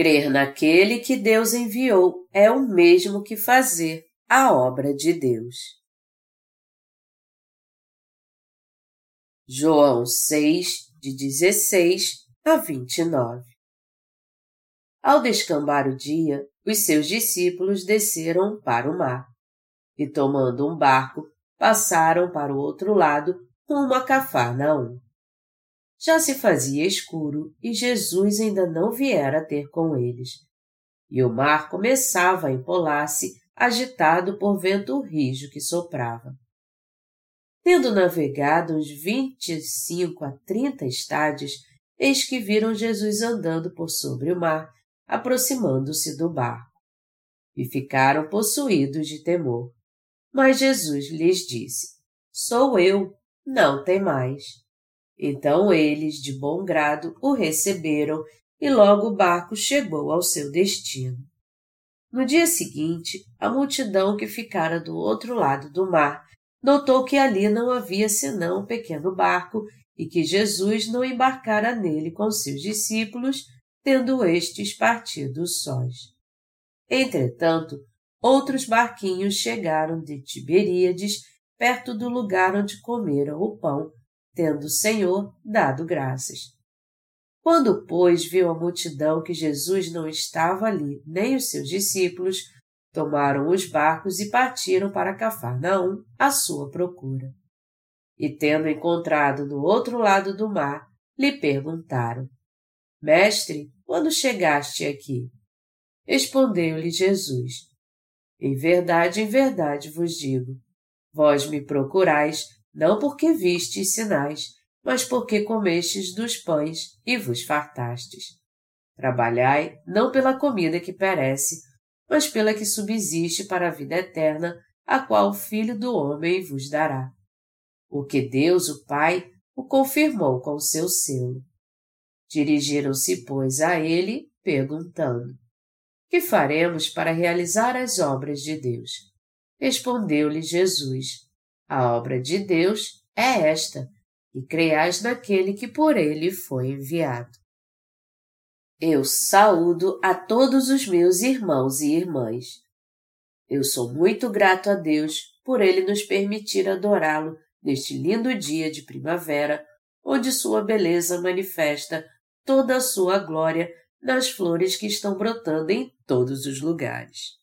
Crer naquele que Deus enviou é o mesmo que fazer a obra de Deus. João 6, de 16 a 29 Ao descambar o dia, os seus discípulos desceram para o mar e, tomando um barco, passaram para o outro lado rumo a Cafarnaum. Já se fazia escuro e Jesus ainda não viera ter com eles. E o mar começava a empolar-se, agitado por vento rijo que soprava. Tendo navegado uns vinte e cinco a trinta estádios, eis que viram Jesus andando por sobre o mar, aproximando-se do barco. E ficaram possuídos de temor. Mas Jesus lhes disse: Sou eu, não temais. Então eles, de bom grado, o receberam e logo o barco chegou ao seu destino. No dia seguinte, a multidão que ficara do outro lado do mar notou que ali não havia senão um pequeno barco e que Jesus não embarcara nele com seus discípulos, tendo estes partido sós. Entretanto, outros barquinhos chegaram de Tiberíades, perto do lugar onde comeram o pão, tendo o Senhor dado graças. Quando, pois, viu a multidão que Jesus não estava ali, nem os seus discípulos, tomaram os barcos e partiram para Cafarnaum à sua procura. E tendo encontrado no outro lado do mar, lhe perguntaram: Mestre, quando chegaste aqui? Respondeu-lhe Jesus: Em verdade, em verdade vos digo, vós me procurais não porque vistes sinais, mas porque comestes dos pães e vos fartastes. Trabalhai não pela comida que perece, mas pela que subsiste para a vida eterna, a qual o Filho do Homem vos dará. O que Deus, o Pai, o confirmou com o seu selo. Dirigiram-se, pois, a ele, perguntando: Que faremos para realizar as obras de Deus? Respondeu-lhe Jesus: a obra de Deus é esta, e creiais naquele que por ele foi enviado. Eu saúdo a todos os meus irmãos e irmãs. Eu sou muito grato a Deus por ele nos permitir adorá-lo neste lindo dia de primavera, onde sua beleza manifesta toda a sua glória nas flores que estão brotando em todos os lugares.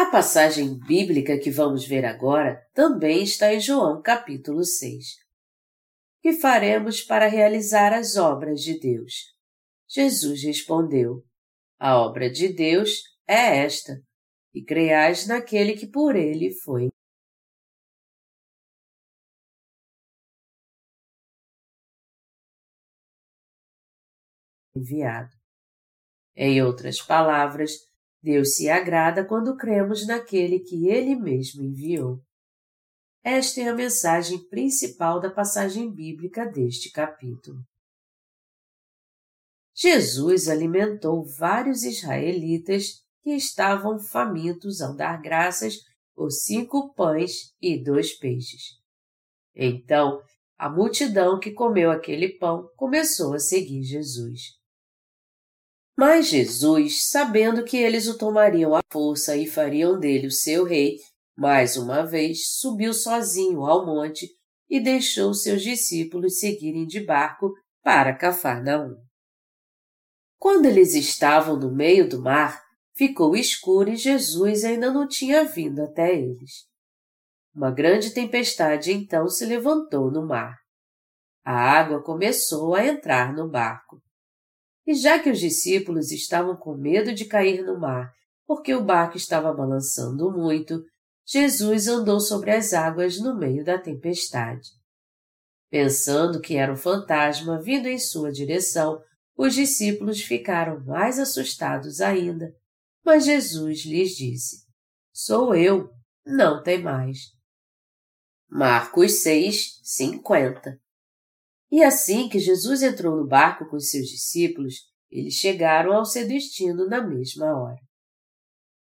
A passagem bíblica que vamos ver agora também está em João capítulo 6. Que faremos para realizar as obras de Deus? Jesus respondeu: A obra de Deus é esta, e creiais naquele que por ele foi enviado. Em outras palavras, Deus se agrada quando cremos naquele que Ele mesmo enviou. Esta é a mensagem principal da passagem bíblica deste capítulo. Jesus alimentou vários israelitas que estavam famintos ao dar graças por cinco pães e dois peixes. Então, a multidão que comeu aquele pão começou a seguir Jesus. Mas Jesus, sabendo que eles o tomariam à força e fariam dele o seu rei, mais uma vez subiu sozinho ao monte e deixou seus discípulos seguirem de barco para Cafarnaum. Quando eles estavam no meio do mar, ficou escuro e Jesus ainda não tinha vindo até eles. Uma grande tempestade então se levantou no mar. A água começou a entrar no barco. E já que os discípulos estavam com medo de cair no mar, porque o barco estava balançando muito, Jesus andou sobre as águas no meio da tempestade. Pensando que era um fantasma vindo em sua direção, os discípulos ficaram mais assustados ainda. Mas Jesus lhes disse: Sou eu, não tem mais. Marcos 6, 50 e assim que Jesus entrou no barco com seus discípulos, eles chegaram ao seu destino na mesma hora.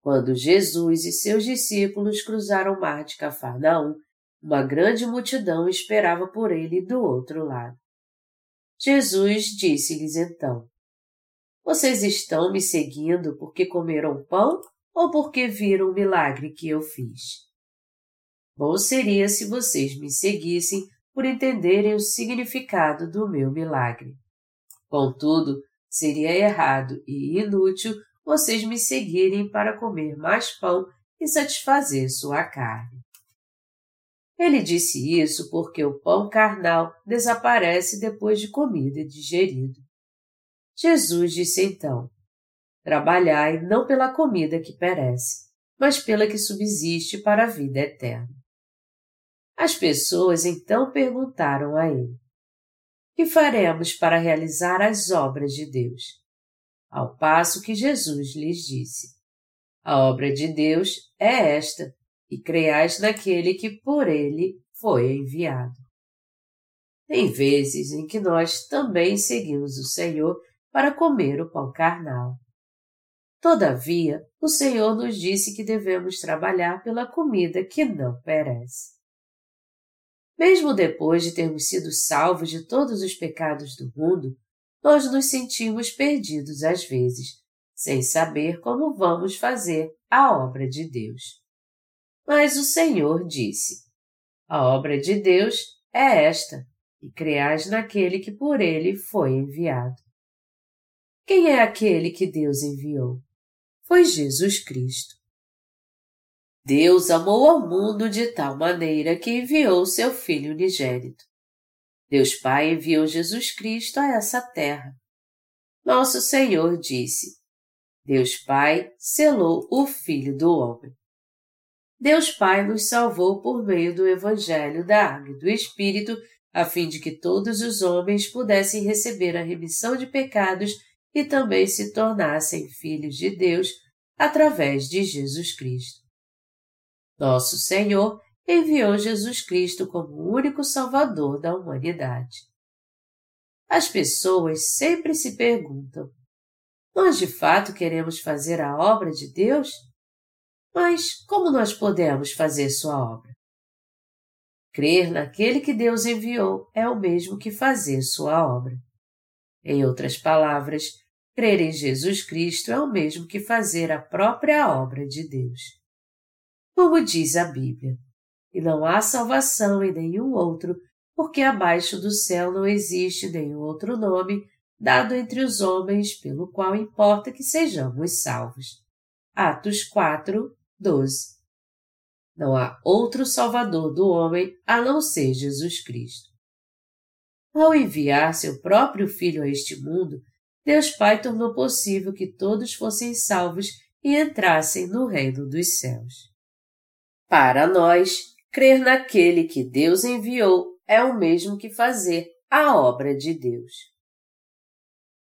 Quando Jesus e seus discípulos cruzaram o mar de Cafarnaum, uma grande multidão esperava por ele do outro lado. Jesus disse-lhes então: Vocês estão me seguindo porque comeram pão ou porque viram o milagre que eu fiz? Bom seria se vocês me seguissem por entenderem o significado do meu milagre. Contudo, seria errado e inútil vocês me seguirem para comer mais pão e satisfazer sua carne. Ele disse isso porque o pão carnal desaparece depois de comido e digerido. Jesus disse então: Trabalhai não pela comida que perece, mas pela que subsiste para a vida eterna. As pessoas então perguntaram a ele: Que faremos para realizar as obras de Deus? Ao passo que Jesus lhes disse: A obra de Deus é esta, e creiais naquele que por ele foi enviado. Tem vezes em que nós também seguimos o Senhor para comer o pão carnal. Todavia, o Senhor nos disse que devemos trabalhar pela comida que não perece. Mesmo depois de termos sido salvos de todos os pecados do mundo, nós nos sentimos perdidos às vezes, sem saber como vamos fazer a obra de Deus. Mas o Senhor disse: A obra de Deus é esta, e creais naquele que por ele foi enviado. Quem é aquele que Deus enviou? Foi Jesus Cristo. Deus amou ao mundo de tal maneira que enviou seu Filho unigênito. Deus Pai enviou Jesus Cristo a essa terra. Nosso Senhor disse: Deus Pai selou o Filho do Homem. Deus Pai nos salvou por meio do Evangelho da Água e do Espírito, a fim de que todos os homens pudessem receber a remissão de pecados e também se tornassem filhos de Deus através de Jesus Cristo. Nosso Senhor enviou Jesus Cristo como o único Salvador da humanidade. As pessoas sempre se perguntam: nós de fato queremos fazer a obra de Deus? Mas como nós podemos fazer sua obra? Crer naquele que Deus enviou é o mesmo que fazer sua obra. Em outras palavras, Crer em Jesus Cristo é o mesmo que fazer a própria obra de Deus. Como diz a Bíblia, e não há salvação em nenhum outro, porque abaixo do céu não existe nenhum outro nome dado entre os homens pelo qual importa que sejamos salvos. Atos 4, 12. Não há outro Salvador do homem a não ser Jesus Cristo. Ao enviar seu próprio Filho a este mundo, Deus Pai tornou possível que todos fossem salvos e entrassem no reino dos céus. Para nós, crer naquele que Deus enviou é o mesmo que fazer a obra de Deus.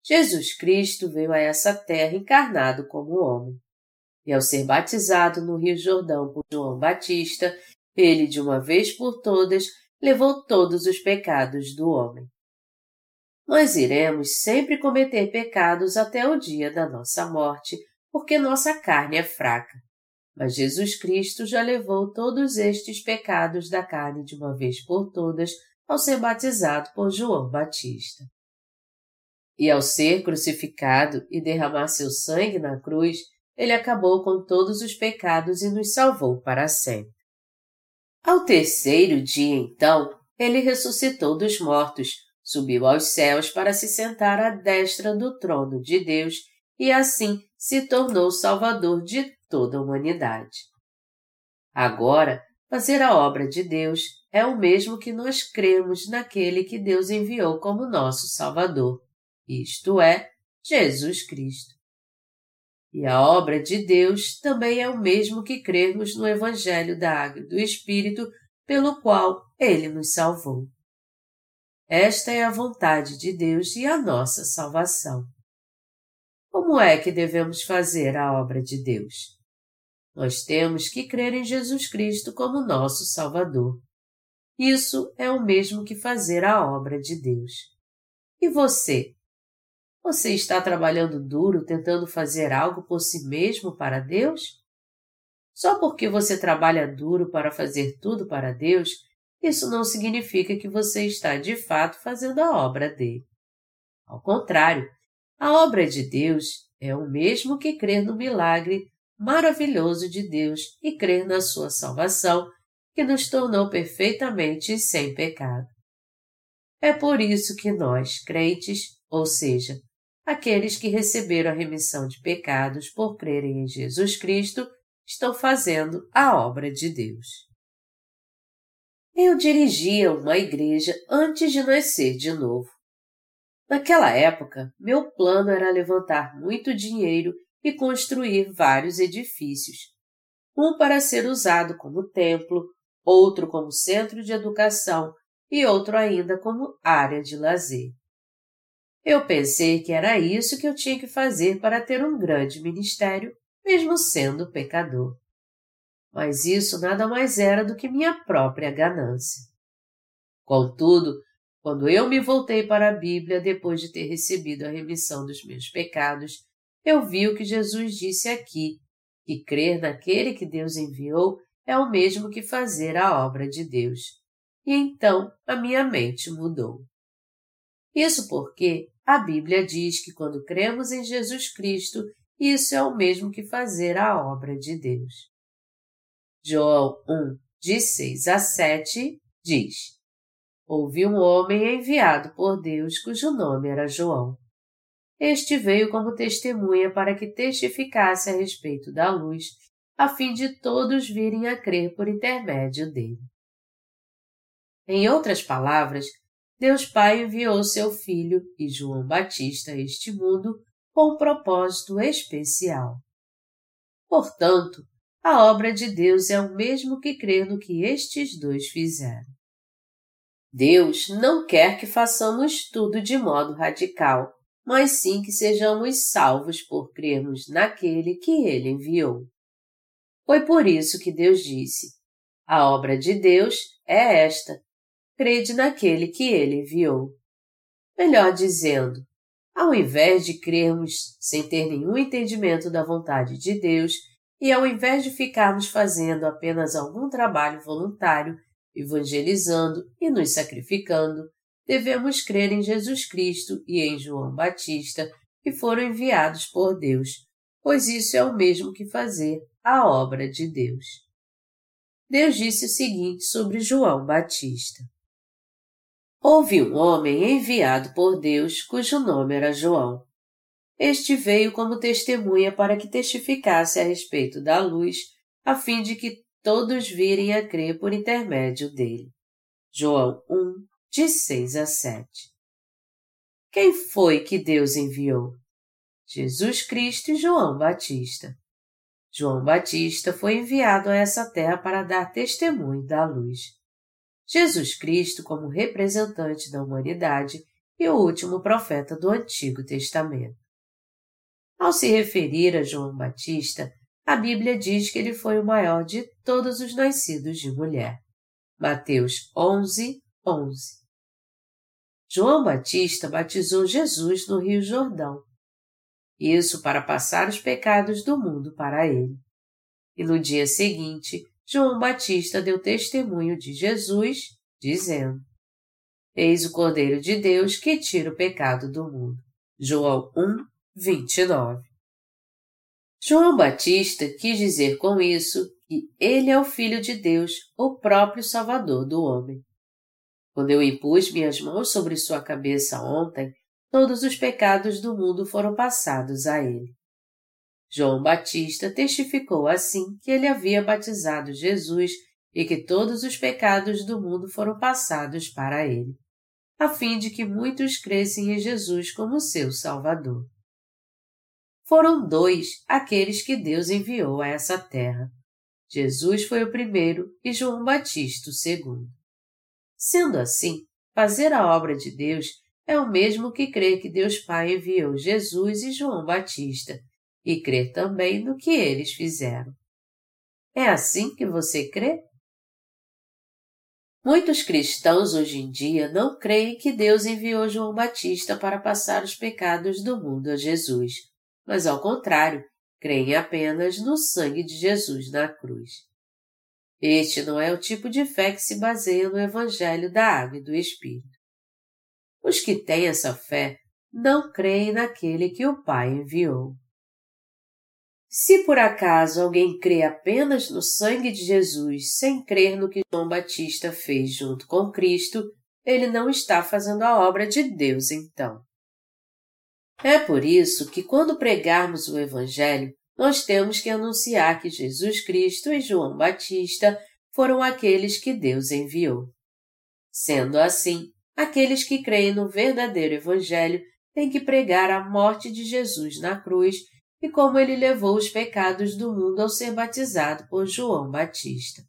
Jesus Cristo veio a essa terra encarnado como homem. E ao ser batizado no Rio Jordão por João Batista, ele, de uma vez por todas, levou todos os pecados do homem nós iremos sempre cometer pecados até o dia da nossa morte, porque nossa carne é fraca. Mas Jesus Cristo já levou todos estes pecados da carne de uma vez por todas ao ser batizado por João Batista. E ao ser crucificado e derramar seu sangue na cruz, ele acabou com todos os pecados e nos salvou para sempre. Ao terceiro dia, então, ele ressuscitou dos mortos, subiu aos céus para se sentar à destra do trono de Deus e assim se tornou Salvador de toda a humanidade. Agora, fazer a obra de Deus é o mesmo que nós cremos naquele que Deus enviou como nosso Salvador, isto é, Jesus Cristo. E a obra de Deus também é o mesmo que crermos no Evangelho da Água e do Espírito, pelo qual ele nos salvou. Esta é a vontade de Deus e a nossa salvação. Como é que devemos fazer a obra de Deus? Nós temos que crer em Jesus Cristo como nosso Salvador. Isso é o mesmo que fazer a obra de Deus. E você? Você está trabalhando duro tentando fazer algo por si mesmo para Deus? Só porque você trabalha duro para fazer tudo para Deus, isso não significa que você está de fato fazendo a obra dele. Ao contrário, A obra de Deus é o mesmo que crer no milagre maravilhoso de Deus e crer na sua salvação, que nos tornou perfeitamente sem pecado. É por isso que nós, crentes, ou seja, aqueles que receberam a remissão de pecados por crerem em Jesus Cristo, estão fazendo a obra de Deus. Eu dirigia uma igreja antes de nascer de novo. Naquela época, meu plano era levantar muito dinheiro e construir vários edifícios, um para ser usado como templo, outro como centro de educação e outro ainda como área de lazer. Eu pensei que era isso que eu tinha que fazer para ter um grande ministério, mesmo sendo pecador. Mas isso nada mais era do que minha própria ganância. Contudo, quando eu me voltei para a Bíblia depois de ter recebido a remissão dos meus pecados eu vi o que Jesus disse aqui, que crer naquele que Deus enviou é o mesmo que fazer a obra de Deus. E então a minha mente mudou. Isso porque a Bíblia diz que quando cremos em Jesus Cristo, isso é o mesmo que fazer a obra de Deus. João 1, de 6 a 7, diz: Houve um homem enviado por Deus cujo nome era João. Este veio como testemunha para que testificasse a respeito da luz, a fim de todos virem a crer por intermédio dele. Em outras palavras, Deus Pai enviou seu Filho e João Batista a este mundo com um propósito especial. Portanto, a obra de Deus é o mesmo que crer no que estes dois fizeram. Deus não quer que façamos tudo de modo radical, mas sim que sejamos salvos por crermos naquele que ele enviou. Foi por isso que Deus disse: A obra de Deus é esta, crede naquele que ele enviou. Melhor dizendo, ao invés de crermos sem ter nenhum entendimento da vontade de Deus, e ao invés de ficarmos fazendo apenas algum trabalho voluntário, evangelizando e nos sacrificando, devemos crer em Jesus Cristo e em João Batista, que foram enviados por Deus, pois isso é o mesmo que fazer a obra de Deus. Deus disse o seguinte sobre João Batista: Houve um homem enviado por Deus cujo nome era João. Este veio como testemunha para que testificasse a respeito da luz, a fim de que todos virem a crer por intermédio dele. João 1, de 6 a 7. Quem foi que Deus enviou? Jesus Cristo e João Batista. João Batista foi enviado a essa terra para dar testemunho da luz. Jesus Cristo como representante da humanidade e o último profeta do Antigo Testamento. Ao se referir a João Batista, a Bíblia diz que ele foi o maior de todos os nascidos de mulher. Mateus 11, 11. João Batista batizou Jesus no Rio Jordão. Isso para passar os pecados do mundo para ele. E no dia seguinte, João Batista deu testemunho de Jesus, dizendo: Eis o Cordeiro de Deus que tira o pecado do mundo. João 1, 29. João Batista quis dizer com isso que ele é o Filho de Deus, o próprio Salvador do homem. Quando eu impus minhas mãos sobre sua cabeça ontem, todos os pecados do mundo foram passados a ele. João Batista testificou assim que ele havia batizado Jesus e que todos os pecados do mundo foram passados para ele, a fim de que muitos crescem em Jesus como seu Salvador. Foram dois aqueles que Deus enviou a essa terra. Jesus foi o primeiro e João Batista o segundo. Sendo assim, fazer a obra de Deus é o mesmo que crer que Deus Pai enviou Jesus e João Batista, e crer também no que eles fizeram. É assim que você crê? Muitos cristãos hoje em dia não creem que Deus enviou João Batista para passar os pecados do mundo a Jesus, mas ao contrário, creem apenas no sangue de Jesus na cruz. Este não é o tipo de fé que se baseia no Evangelho da Água e do Espírito. Os que têm essa fé não creem naquele que o Pai enviou. Se por acaso alguém crê apenas no sangue de Jesus sem crer no que João Batista fez junto com Cristo, ele não está fazendo a obra de Deus então. É por isso que, quando pregarmos o Evangelho, nós temos que anunciar que Jesus Cristo e João Batista foram aqueles que Deus enviou. Sendo assim, aqueles que creem no verdadeiro Evangelho têm que pregar a morte de Jesus na cruz e como ele levou os pecados do mundo ao ser batizado por João Batista.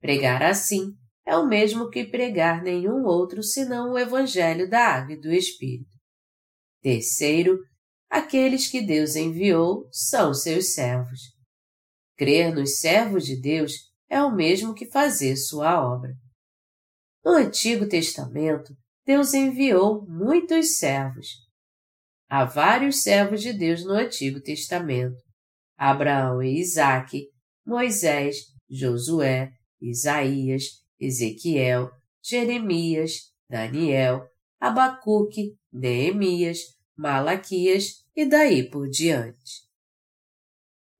Pregar assim é o mesmo que pregar nenhum outro senão o Evangelho da Água e do Espírito. Terceiro, aqueles que Deus enviou são seus servos. Crer nos servos de Deus é o mesmo que fazer sua obra. No Antigo Testamento, Deus enviou muitos servos. Há vários servos de Deus no Antigo Testamento: Abraão e Isaque, Moisés, Josué, Isaías, Ezequiel, Jeremias, Daniel, Abacuque, Neemias, Malaquias e daí por diante.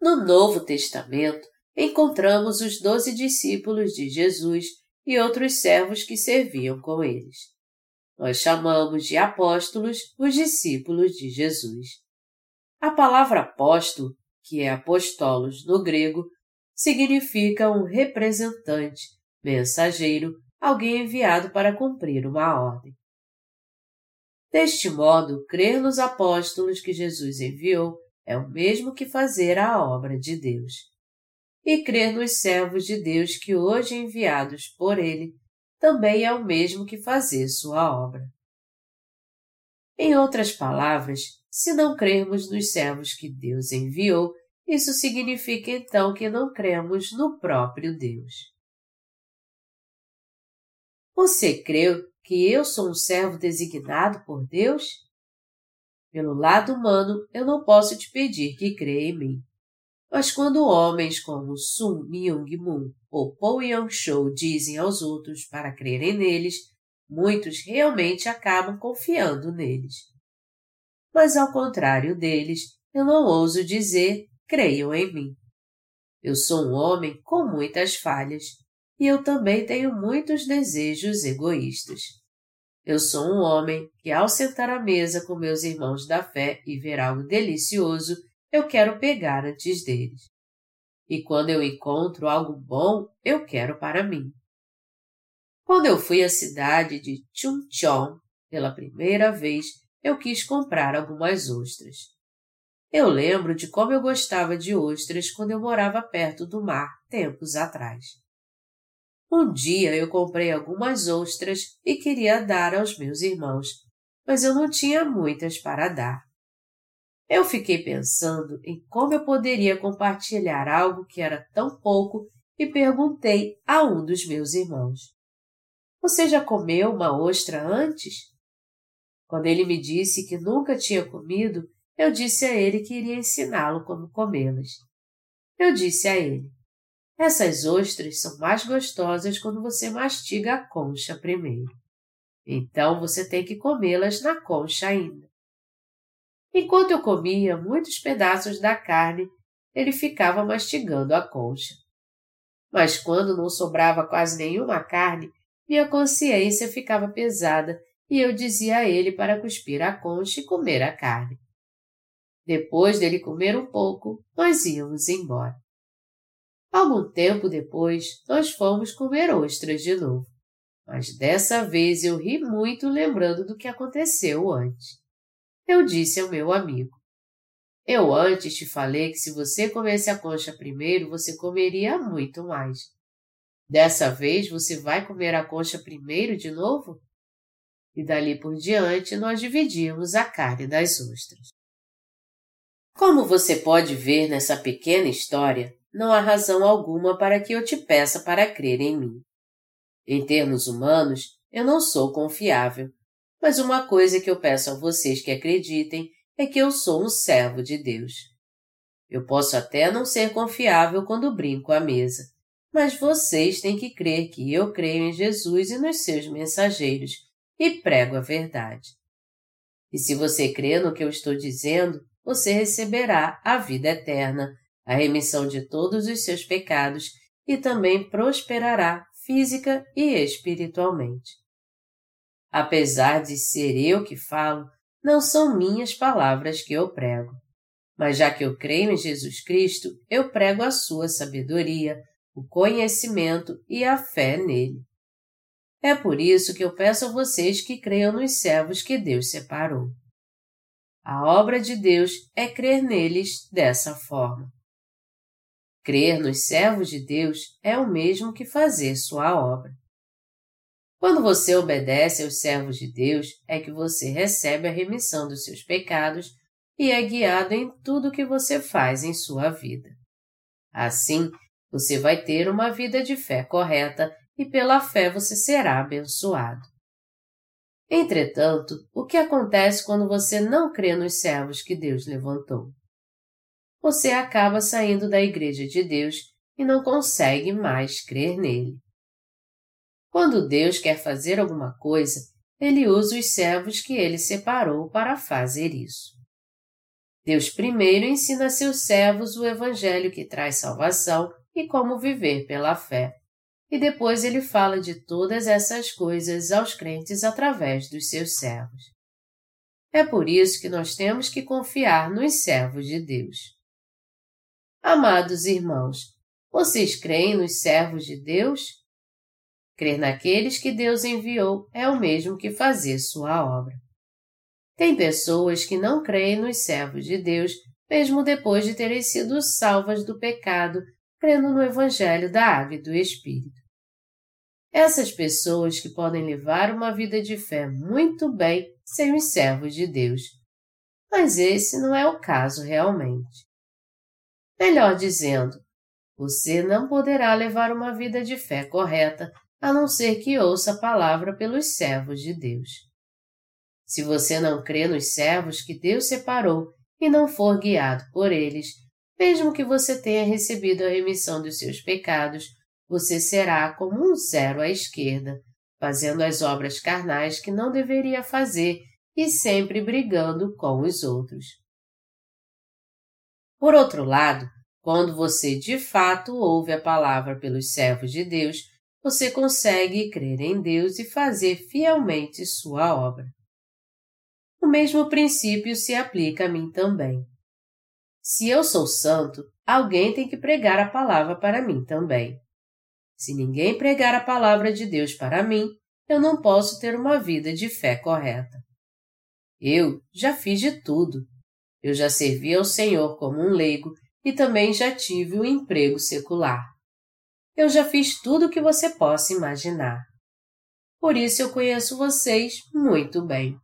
No Novo Testamento, encontramos os doze discípulos de Jesus e outros servos que serviam com eles. Nós chamamos de apóstolos os discípulos de Jesus. A palavra apóstolo, que é apostolos no grego, significa um representante, mensageiro, alguém enviado para cumprir uma ordem. Deste modo, crer nos apóstolos que Jesus enviou é o mesmo que fazer a obra de Deus. E crer nos servos de Deus que hoje enviados por Ele também é o mesmo que fazer sua obra. Em outras palavras, se não crermos nos servos que Deus enviou, isso significa então que não cremos no próprio Deus. Você creu que eu sou um servo designado por Deus? Pelo lado humano, eu não posso te pedir que creia em mim. Mas quando homens como Sun Myung Moon ou Paul Young Cho dizem aos outros para crerem neles, muitos realmente acabam confiando neles. Mas ao contrário deles, eu não ouso dizer creiam em mim. Eu sou um homem com muitas falhas e eu também tenho muitos desejos egoístas. Eu sou um homem que, ao sentar à mesa com meus irmãos da fé e ver algo delicioso, eu quero pegar antes deles. E quando eu encontro algo bom, eu quero para mim. Quando eu fui à cidade de Chuncheon pela primeira vez, eu quis comprar algumas ostras. Eu lembro de como eu gostava de ostras quando eu morava perto do mar, tempos atrás. Um dia eu comprei algumas ostras e queria dar aos meus irmãos, mas eu não tinha muitas para dar. Eu fiquei pensando em como eu poderia compartilhar algo que era tão pouco e perguntei a um dos meus irmãos: Você já comeu uma ostra antes? Quando ele me disse que nunca tinha comido, eu disse a ele que iria ensiná-lo como comê-las. Eu disse a ele: essas ostras são mais gostosas quando você mastiga a concha primeiro. Então você tem que comê-las na concha ainda. Enquanto eu comia muitos pedaços da carne, ele ficava mastigando a concha. Mas quando não sobrava quase nenhuma carne, minha consciência ficava pesada e eu dizia a ele para cuspir a concha e comer a carne. Depois dele comer um pouco, nós íamos embora. Algum tempo depois, nós fomos comer ostras de novo. Mas dessa vez eu ri muito lembrando do que aconteceu antes. Eu disse ao meu amigo: Eu antes te falei que se você comesse a concha primeiro, você comeria muito mais. Dessa vez você vai comer a concha primeiro de novo? E dali por diante nós dividimos a carne das ostras. Como você pode ver nessa pequena história, não há razão alguma para que eu te peça para crer em mim. Em termos humanos, eu não sou confiável, mas uma coisa que eu peço a vocês que acreditem é que eu sou um servo de Deus. Eu posso até não ser confiável quando brinco à mesa, mas vocês têm que crer que eu creio em Jesus e nos seus mensageiros e prego a verdade. E se você crê no que eu estou dizendo, você receberá a vida eterna, a remissão de todos os seus pecados e também prosperará física e espiritualmente. Apesar de ser eu que falo, não são minhas palavras que eu prego. Mas já que eu creio em Jesus Cristo, eu prego a sua sabedoria, o conhecimento e a fé nele. É por isso que eu peço a vocês que creiam nos servos que Deus separou. A obra de Deus é crer neles dessa forma. Crer nos servos de Deus é o mesmo que fazer sua obra. Quando você obedece aos servos de Deus, é que você recebe a remissão dos seus pecados e é guiado em tudo que você faz em sua vida. Assim, você vai ter uma vida de fé correta e pela fé você será abençoado. Entretanto, o que acontece quando você não crê nos servos que Deus levantou? Você acaba saindo da Igreja de Deus e não consegue mais crer nele. Quando Deus quer fazer alguma coisa, ele usa os servos que ele separou para fazer isso. Deus primeiro ensina a seus servos o Evangelho que traz salvação e como viver pela fé e depois ele fala de todas essas coisas aos crentes através dos seus servos. É por isso que nós temos que confiar nos servos de Deus. Amados irmãos, vocês creem nos servos de Deus? Crer naqueles que Deus enviou é o mesmo que fazer sua obra. Tem pessoas que não creem nos servos de Deus, mesmo depois de terem sido salvas do pecado, crendo no Evangelho da Água e do Espírito. Essas pessoas que podem levar uma vida de fé muito bem sem os servos de Deus. Mas esse não é o caso realmente. Melhor dizendo, você não poderá levar uma vida de fé correta a não ser que ouça a palavra pelos servos de Deus. Se você não crê nos servos que Deus separou e não for guiado por eles, mesmo que você tenha recebido a remissão dos seus pecados, você será como um zero à esquerda, fazendo as obras carnais que não deveria fazer e sempre brigando com os outros. Por outro lado, quando você de fato ouve a palavra pelos servos de Deus, você consegue crer em Deus e fazer fielmente sua obra. O mesmo princípio se aplica a mim também. Se eu sou santo, alguém tem que pregar a palavra para mim também. Se ninguém pregar a palavra de Deus para mim, eu não posso ter uma vida de fé correta. Eu já fiz de tudo. Eu já servi ao Senhor como um leigo e também já tive um emprego secular. Eu já fiz tudo o que você possa imaginar. Por isso eu conheço vocês muito bem.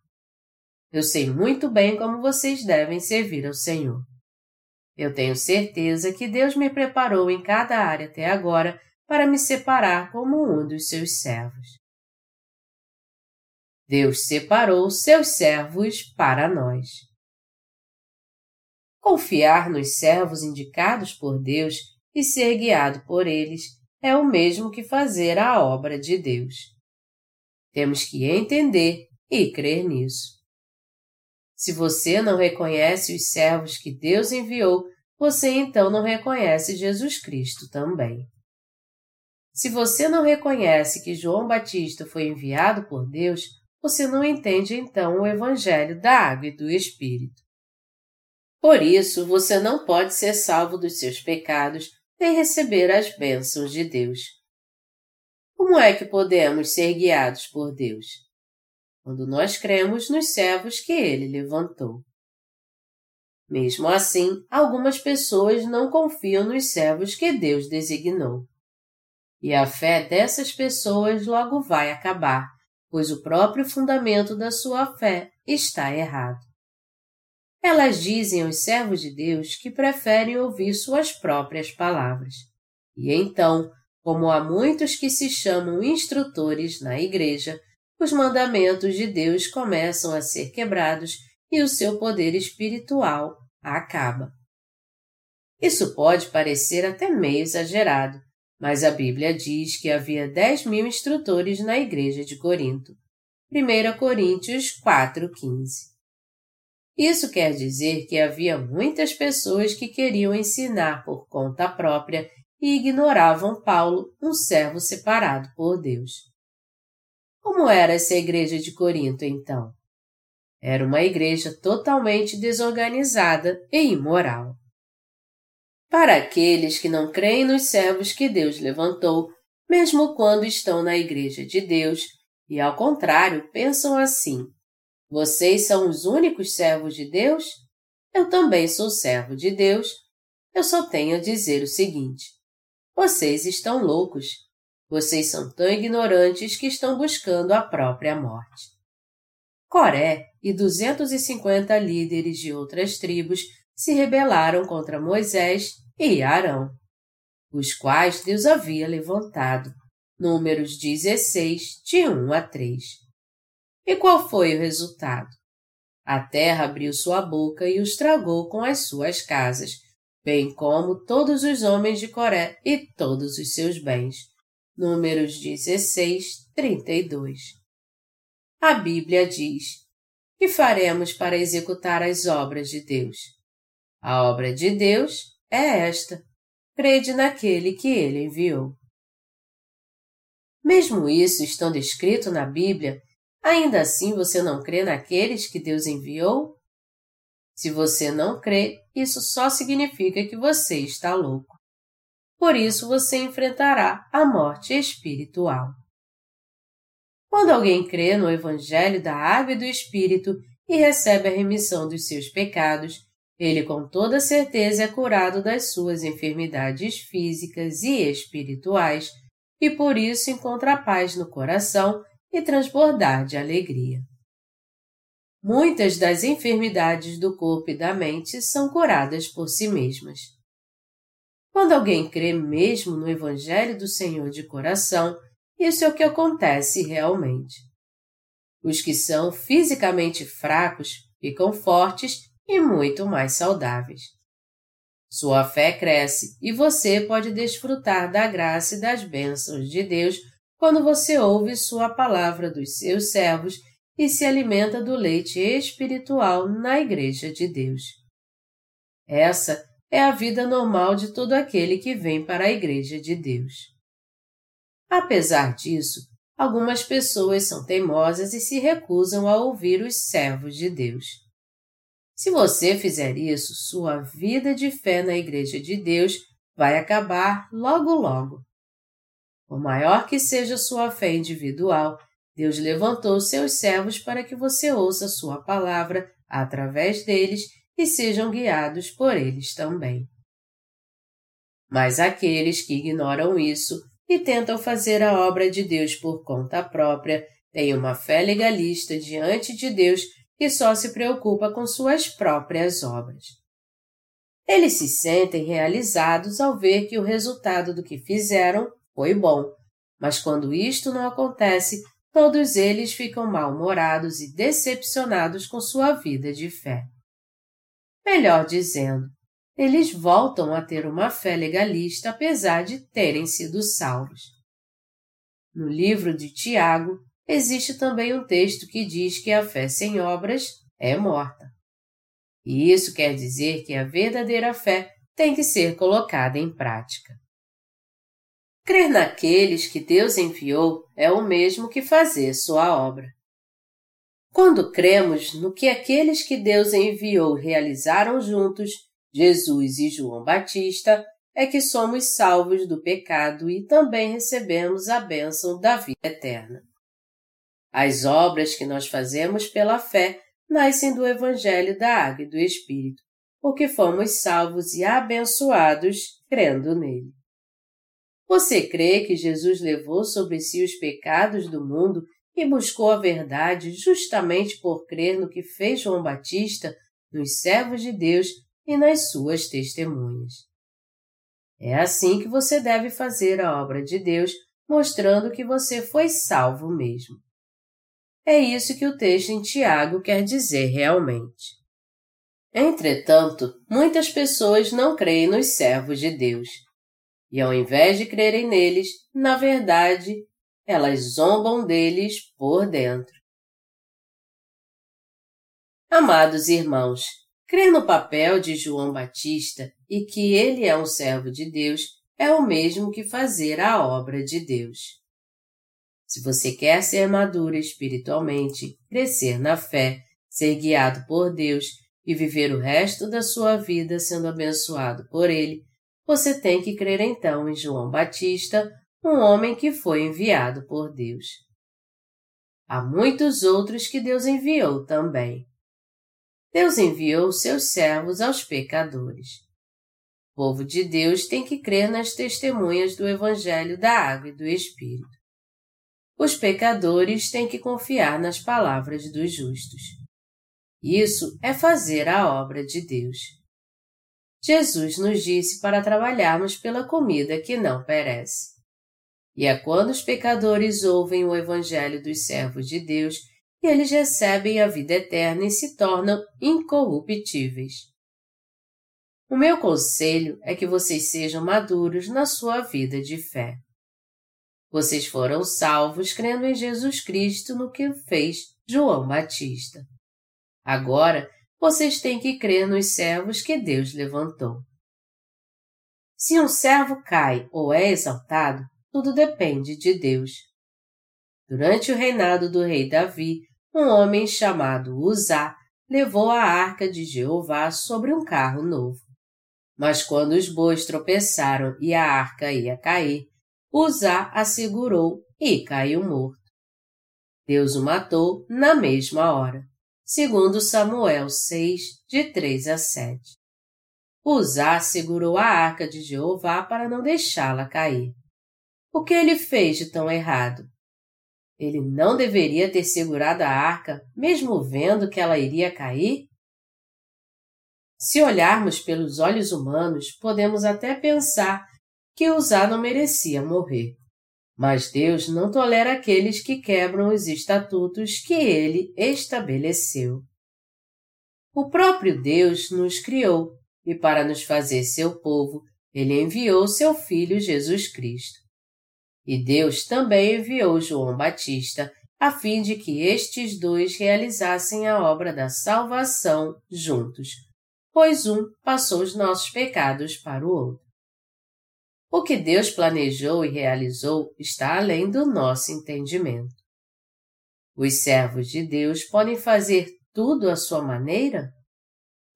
Eu sei muito bem como vocês devem servir ao Senhor. Eu tenho certeza que Deus me preparou em cada área até agora para me separar como um dos seus servos. Deus separou seus servos para nós. Confiar nos servos indicados por Deus e ser guiado por eles é o mesmo que fazer a obra de Deus. Temos que entender e crer nisso. Se você não reconhece os servos que Deus enviou, você então não reconhece Jesus Cristo também. Se você não reconhece que João Batista foi enviado por Deus, você não entende então o Evangelho da Água e do Espírito. Por isso, você não pode ser salvo dos seus pecados nem receber as bênçãos de Deus. Como é que podemos ser guiados por Deus? Quando nós cremos nos servos que ele levantou. Mesmo assim, algumas pessoas não confiam nos servos que Deus designou. E a fé dessas pessoas logo vai acabar, pois o próprio fundamento da sua fé está errado. Elas dizem aos servos de Deus que preferem ouvir suas próprias palavras. E então, como há muitos que se chamam instrutores na igreja, os mandamentos de Deus começam a ser quebrados e o seu poder espiritual acaba. Isso pode parecer até meio exagerado, mas a Bíblia diz que havia dez mil instrutores na igreja de Corinto. 1 Coríntios 4,15 Isso quer dizer que havia muitas pessoas que queriam ensinar por conta própria e ignoravam Paulo, um servo separado por Deus. Como era essa igreja de Corinto então? Era uma igreja totalmente desorganizada e imoral. Para aqueles que não creem nos servos que Deus levantou, mesmo quando estão na igreja de Deus, e ao contrário pensam assim: vocês são os únicos servos de Deus? Eu também sou servo de Deus. Eu só tenho a dizer o seguinte: vocês estão loucos. Vocês são tão ignorantes que estão buscando a própria morte. Coré e 250 líderes de outras tribos se rebelaram contra Moisés e Arão, os quais Deus havia levantado. Números 16, de 1 a 3. E qual foi o resultado? A terra abriu sua boca e os tragou com as suas casas, bem como todos os homens de Coré e todos os seus bens. Números 16, 32. A Bíblia diz: Que faremos para executar as obras de Deus? A obra de Deus é esta: crede naquele que ele enviou. Mesmo isso estando escrito na Bíblia, ainda assim você não crê naqueles que Deus enviou? Se você não crê, isso só significa que você está louco. Por isso você enfrentará a morte espiritual. Quando alguém crê no Evangelho da Água e do Espírito e recebe a remissão dos seus pecados, ele com toda certeza é curado das suas enfermidades físicas e espirituais e por isso encontra paz no coração e transbordar de alegria. Muitas das enfermidades do corpo e da mente são curadas por si mesmas. Quando alguém crê mesmo no Evangelho do Senhor de coração, isso é o que acontece realmente. Os que são fisicamente fracos ficam fortes e muito mais saudáveis. Sua fé cresce e você pode desfrutar da graça e das bênçãos de Deus quando você ouve Sua palavra dos seus servos e se alimenta do leite espiritual na Igreja de Deus. Essa é a vida normal de todo aquele que vem para a Igreja de Deus. Apesar disso, algumas pessoas são teimosas e se recusam a ouvir os servos de Deus. Se você fizer isso, sua vida de fé na Igreja de Deus vai acabar logo logo. Por maior que seja sua fé individual, Deus levantou seus servos para que você ouça sua palavra através deles e sejam guiados por eles também. Mas aqueles que ignoram isso e tentam fazer a obra de Deus por conta própria têm uma fé legalista diante de Deus que só se preocupa com suas próprias obras. Eles se sentem realizados ao ver que o resultado do que fizeram foi bom, mas quando isto não acontece, todos eles ficam mal-humorados e decepcionados com sua vida de fé. Melhor dizendo, eles voltam a ter uma fé legalista apesar de terem sido salvos. No livro de Tiago, existe também um texto que diz que a fé sem obras é morta. E isso quer dizer que a verdadeira fé tem que ser colocada em prática. Crer naqueles que Deus enviou é o mesmo que fazer sua obra. Quando cremos no que aqueles que Deus enviou realizaram juntos, Jesus e João Batista, é que somos salvos do pecado e também recebemos a bênção da vida eterna. As obras que nós fazemos pela fé nascem do Evangelho da Água e do Espírito, porque fomos salvos e abençoados crendo nele. Você crê que Jesus levou sobre si os pecados do mundo e buscou a verdade justamente por crer no que fez João Batista, nos servos de Deus e nas suas testemunhas. É assim que você deve fazer a obra de Deus, mostrando que você foi salvo mesmo. É isso que o texto em Tiago quer dizer realmente. Entretanto, muitas pessoas não creem nos servos de Deus. E ao invés de crerem neles, na verdade, elas zombam deles por dentro. Amados irmãos, crer no papel de João Batista e que ele é um servo de Deus é o mesmo que fazer a obra de Deus. Se você quer ser maduro espiritualmente, crescer na fé, ser guiado por Deus e viver o resto da sua vida sendo abençoado por Ele, você tem que crer então em João Batista, um homem que foi enviado por Deus. Há muitos outros que Deus enviou também. Deus enviou seus servos aos pecadores. O povo de Deus tem que crer nas testemunhas do Evangelho da Água e do Espírito. Os pecadores têm que confiar nas palavras dos justos. Isso é fazer a obra de Deus. Jesus nos disse para trabalharmos pela comida que não perece. E é quando os pecadores ouvem o Evangelho dos servos de Deus que eles recebem a vida eterna e se tornam incorruptíveis. O meu conselho é que vocês sejam maduros na sua vida de fé. Vocês foram salvos crendo em Jesus Cristo no que fez João Batista. Agora, vocês têm que crer nos servos que Deus levantou. Se um servo cai ou é exaltado, tudo depende de Deus. Durante o reinado do rei Davi, um homem chamado Uzá levou a arca de Jeová sobre um carro novo. Mas quando os bois tropeçaram e a arca ia cair, Uzá a segurou e caiu morto. Deus o matou na mesma hora, segundo Samuel 6, de 3 a 7. Uzá segurou a arca de Jeová para não deixá-la cair. O que ele fez de tão errado? Ele não deveria ter segurado a arca, mesmo vendo que ela iria cair? Se olharmos pelos olhos humanos, podemos até pensar que Uzá não merecia morrer. Mas Deus não tolera aqueles que quebram os estatutos que ele estabeleceu. O próprio Deus nos criou e, para nos fazer seu povo, ele enviou seu Filho Jesus Cristo. E Deus também enviou João Batista a fim de que estes dois realizassem a obra da salvação juntos, pois um passou os nossos pecados para o outro. O que Deus planejou e realizou está além do nosso entendimento. Os servos de Deus podem fazer tudo à sua maneira?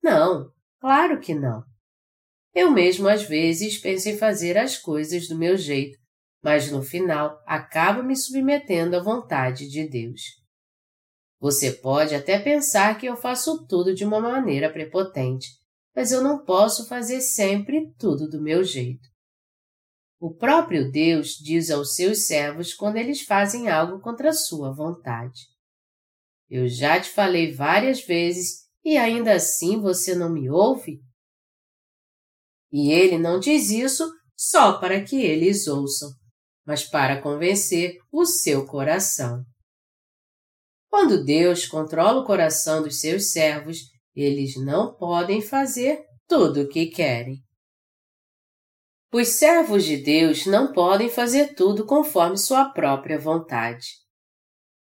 Não, claro que não. Eu mesmo às vezes penso em fazer as coisas do meu jeito, mas no final acabo me submetendo à vontade de Deus. Você pode até pensar que eu faço tudo de uma maneira prepotente, mas eu não posso fazer sempre tudo do meu jeito. O próprio Deus diz aos seus servos quando eles fazem algo contra sua vontade. Eu já te falei várias vezes e ainda assim você não me ouve? E ele não diz isso só para que eles ouçam, mas para convencer o seu coração. Quando Deus controla o coração dos seus servos, eles não podem fazer tudo o que querem. Os servos de Deus não podem fazer tudo conforme sua própria vontade.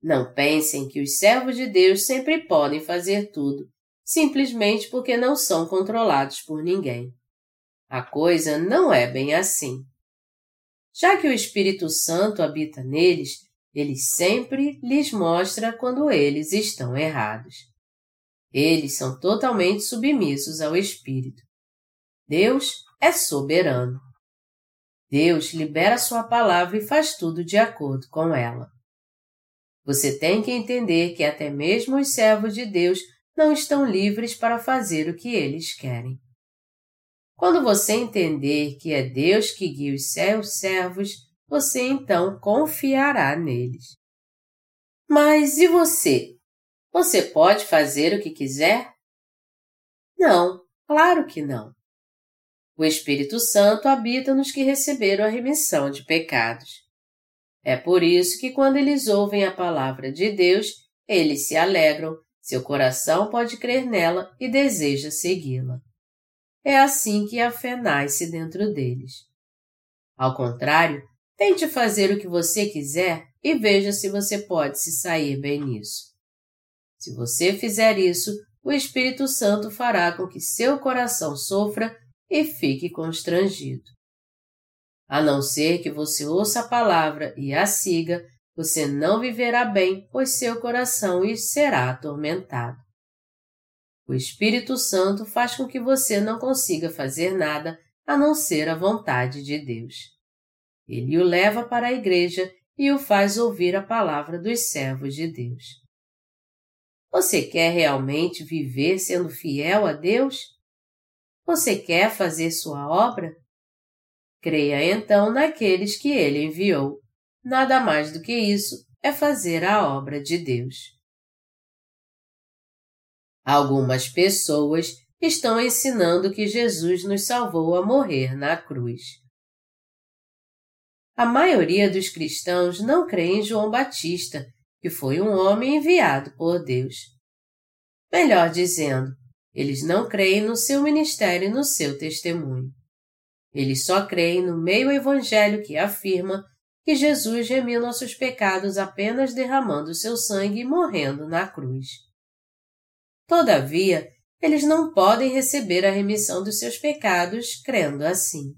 Não pensem que os servos de Deus sempre podem fazer tudo, simplesmente porque não são controlados por ninguém. A coisa não é bem assim. Já que o Espírito Santo habita neles, ele sempre lhes mostra quando eles estão errados. Eles são totalmente submissos ao Espírito. Deus é soberano. Deus libera sua palavra e faz tudo de acordo com ela. Você tem que entender que até mesmo os servos de Deus não estão livres para fazer o que eles querem. Quando você entender que é Deus que guia os seus servos, você então confiará neles. Mas e você? Você pode fazer o que quiser? Não, claro que não. O Espírito Santo habita nos que receberam a remissão de pecados. É por isso que, quando eles ouvem a palavra de Deus, eles se alegram, seu coração pode crer nela e deseja segui-la. É assim que a fé nasce dentro deles. Ao contrário, tente fazer o que você quiser e veja se você pode se sair bem nisso. Se você fizer isso, o Espírito Santo fará com que seu coração sofra e fique constrangido. A não ser que você ouça a palavra e a siga, você não viverá bem, pois seu coração será atormentado. O Espírito Santo faz com que você não consiga fazer nada a não ser a vontade de Deus. Ele o leva para a igreja e o faz ouvir a palavra dos servos de Deus. Você quer realmente viver sendo fiel a Deus? Você quer fazer sua obra? Creia então naqueles que ele enviou. Nada mais do que isso é fazer a obra de Deus. Algumas pessoas estão ensinando que Jesus nos salvou a morrer na cruz. A maioria dos cristãos não crê em João Batista, que foi um homem enviado por Deus. Melhor dizendo, eles não creem no seu ministério e no seu testemunho. Eles só creem no meio evangelho que afirma que Jesus remiu nossos pecados apenas derramando seu sangue e morrendo na cruz. Todavia, eles não podem receber a remissão dos seus pecados crendo assim.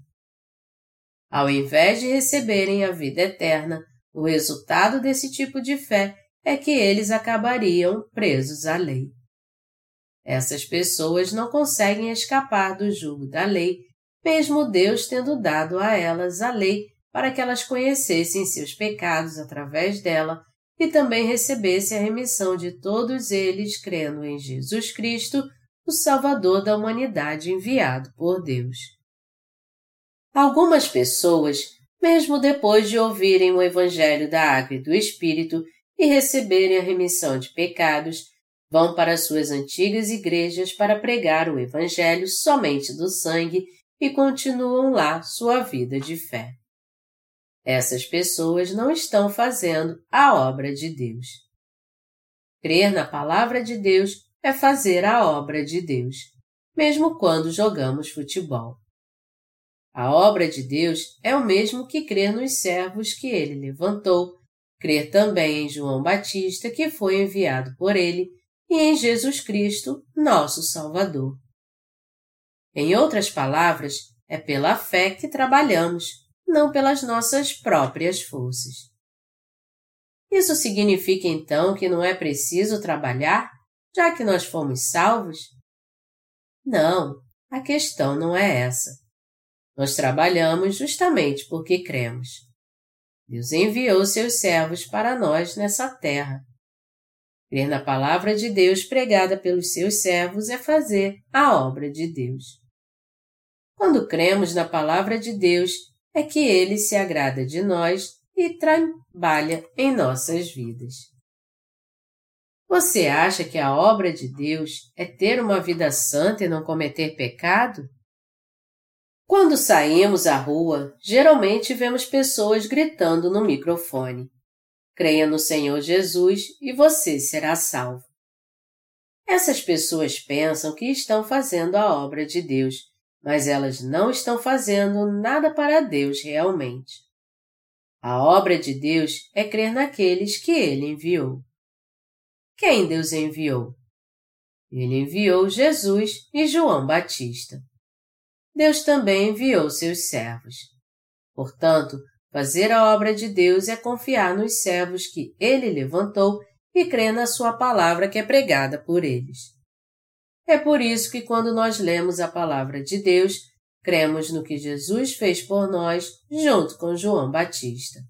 Ao invés de receberem a vida eterna, o resultado desse tipo de fé é que eles acabariam presos à lei. Essas pessoas não conseguem escapar do jugo da lei, mesmo Deus tendo dado a elas a lei para que elas conhecessem seus pecados através dela e também recebesse a remissão de todos eles crendo em Jesus Cristo, o Salvador da humanidade enviado por Deus. Algumas pessoas, mesmo depois de ouvirem o Evangelho da Água e do Espírito e receberem a remissão de pecados, vão para suas antigas igrejas para pregar o Evangelho somente do sangue e continuam lá sua vida de fé. Essas pessoas não estão fazendo a obra de Deus. Crer na palavra de Deus é fazer a obra de Deus, mesmo quando jogamos futebol. A obra de Deus é o mesmo que crer nos servos que ele levantou, crer também em João Batista, que foi enviado por ele, e em Jesus Cristo, nosso Salvador. Em outras palavras, é pela fé que trabalhamos, não pelas nossas próprias forças. Isso significa então que não é preciso trabalhar, já que nós fomos salvos? Não, a questão não é essa. Nós trabalhamos justamente porque cremos. Deus enviou seus servos para nós nessa terra. Crer na palavra de Deus pregada pelos seus servos é fazer a obra de Deus. Quando cremos na palavra de Deus, é que ele se agrada de nós e trabalha em nossas vidas. Você acha que a obra de Deus é ter uma vida santa e não cometer pecado? Quando saímos à rua, geralmente vemos pessoas gritando no microfone. Creia no Senhor Jesus e você será salvo. Essas pessoas pensam que estão fazendo a obra de Deus, mas elas não estão fazendo nada para Deus realmente. A obra de Deus é crer naqueles que Ele enviou. Quem Deus enviou? Ele enviou Jesus e João Batista. Deus também enviou seus servos. Portanto, fazer a obra de Deus é confiar nos servos que Ele levantou e crer na Sua palavra que é pregada por eles. É por isso que, quando nós lemos a palavra de Deus, cremos no que Jesus fez por nós, junto com João Batista.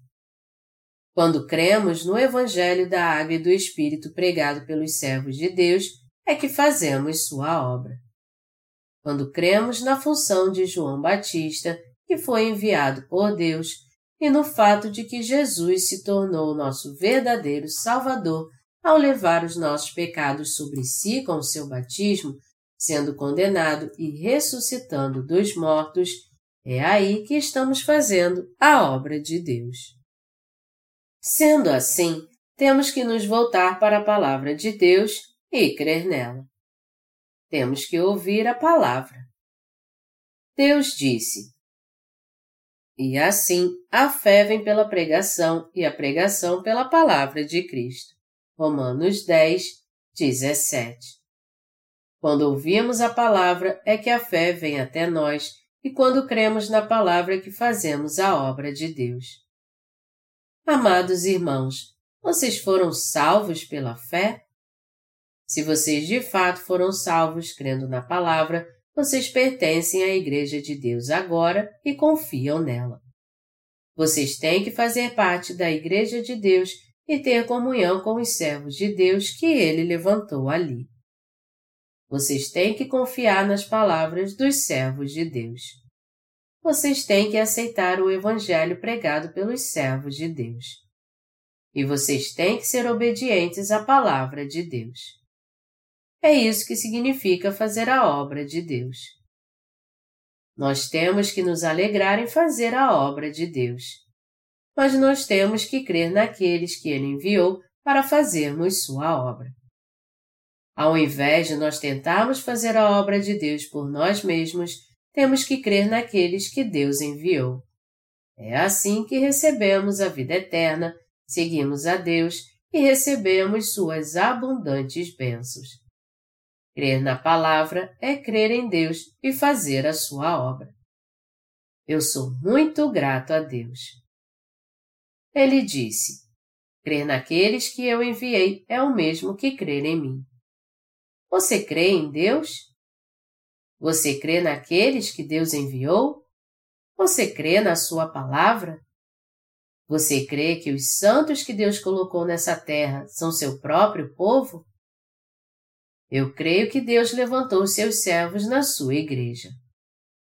Quando cremos no Evangelho da Água e do Espírito pregado pelos servos de Deus, é que fazemos sua obra. Quando cremos na função de João Batista, que foi enviado por Deus, e no fato de que Jesus se tornou nosso verdadeiro Salvador ao levar os nossos pecados sobre si com o seu batismo, sendo condenado e ressuscitando dos mortos, é aí que estamos fazendo a obra de Deus. Sendo assim, temos que nos voltar para a palavra de Deus e crer nela. Temos que ouvir a palavra. Deus disse: E assim a fé vem pela pregação e a pregação pela palavra de Cristo. Romanos 10, 17. Quando ouvimos a palavra é que a fé vem até nós, e quando cremos na palavra é que fazemos a obra de Deus. Amados irmãos, vocês foram salvos pela fé? Se vocês de fato foram salvos crendo na palavra, vocês pertencem à Igreja de Deus agora e confiam nela. Vocês têm que fazer parte da Igreja de Deus e ter comunhão com os servos de Deus que ele levantou ali. Vocês têm que confiar nas palavras dos servos de Deus. Vocês têm que aceitar o Evangelho pregado pelos servos de Deus. E vocês têm que ser obedientes à palavra de Deus. É isso que significa fazer a obra de Deus. Nós temos que nos alegrar em fazer a obra de Deus. Mas nós temos que crer naqueles que Ele enviou para fazermos Sua obra. Ao invés de nós tentarmos fazer a obra de Deus por nós mesmos, temos que crer naqueles que Deus enviou. É assim que recebemos a vida eterna, seguimos a Deus e recebemos suas abundantes bênçãos. Crer na palavra é crer em Deus e fazer a sua obra. Eu sou muito grato a Deus. Ele disse: Crer naqueles que eu enviei é o mesmo que crer em mim. Você crê em Deus? Você crê naqueles que Deus enviou? Você crê na Sua palavra? Você crê que os santos que Deus colocou nessa terra são seu próprio povo? Eu creio que Deus levantou seus servos na sua igreja.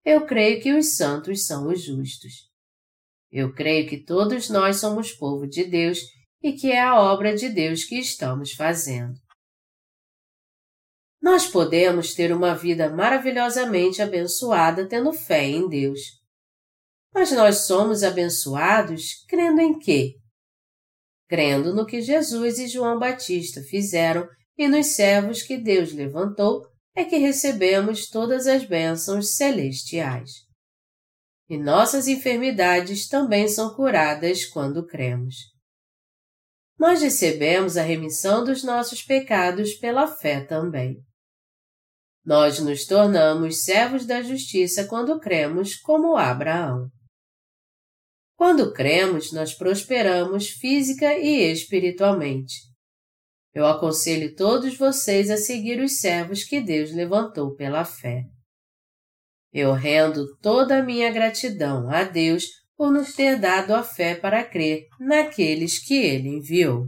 Eu creio que os santos são os justos. Eu creio que todos nós somos povo de Deus e que é a obra de Deus que estamos fazendo. Nós podemos ter uma vida maravilhosamente abençoada tendo fé em Deus. Mas nós somos abençoados crendo em quê? Crendo no que Jesus e João Batista fizeram e nos servos que Deus levantou é que recebemos todas as bênçãos celestiais. E nossas enfermidades também são curadas quando cremos. Nós recebemos a remissão dos nossos pecados pela fé também. Nós nos tornamos servos da justiça quando cremos como Abraão. Quando cremos, nós prosperamos física e espiritualmente. Eu aconselho todos vocês a seguir os servos que Deus levantou pela fé. Eu rendo toda a minha gratidão a Deus por nos ter dado a fé para crer naqueles que Ele enviou.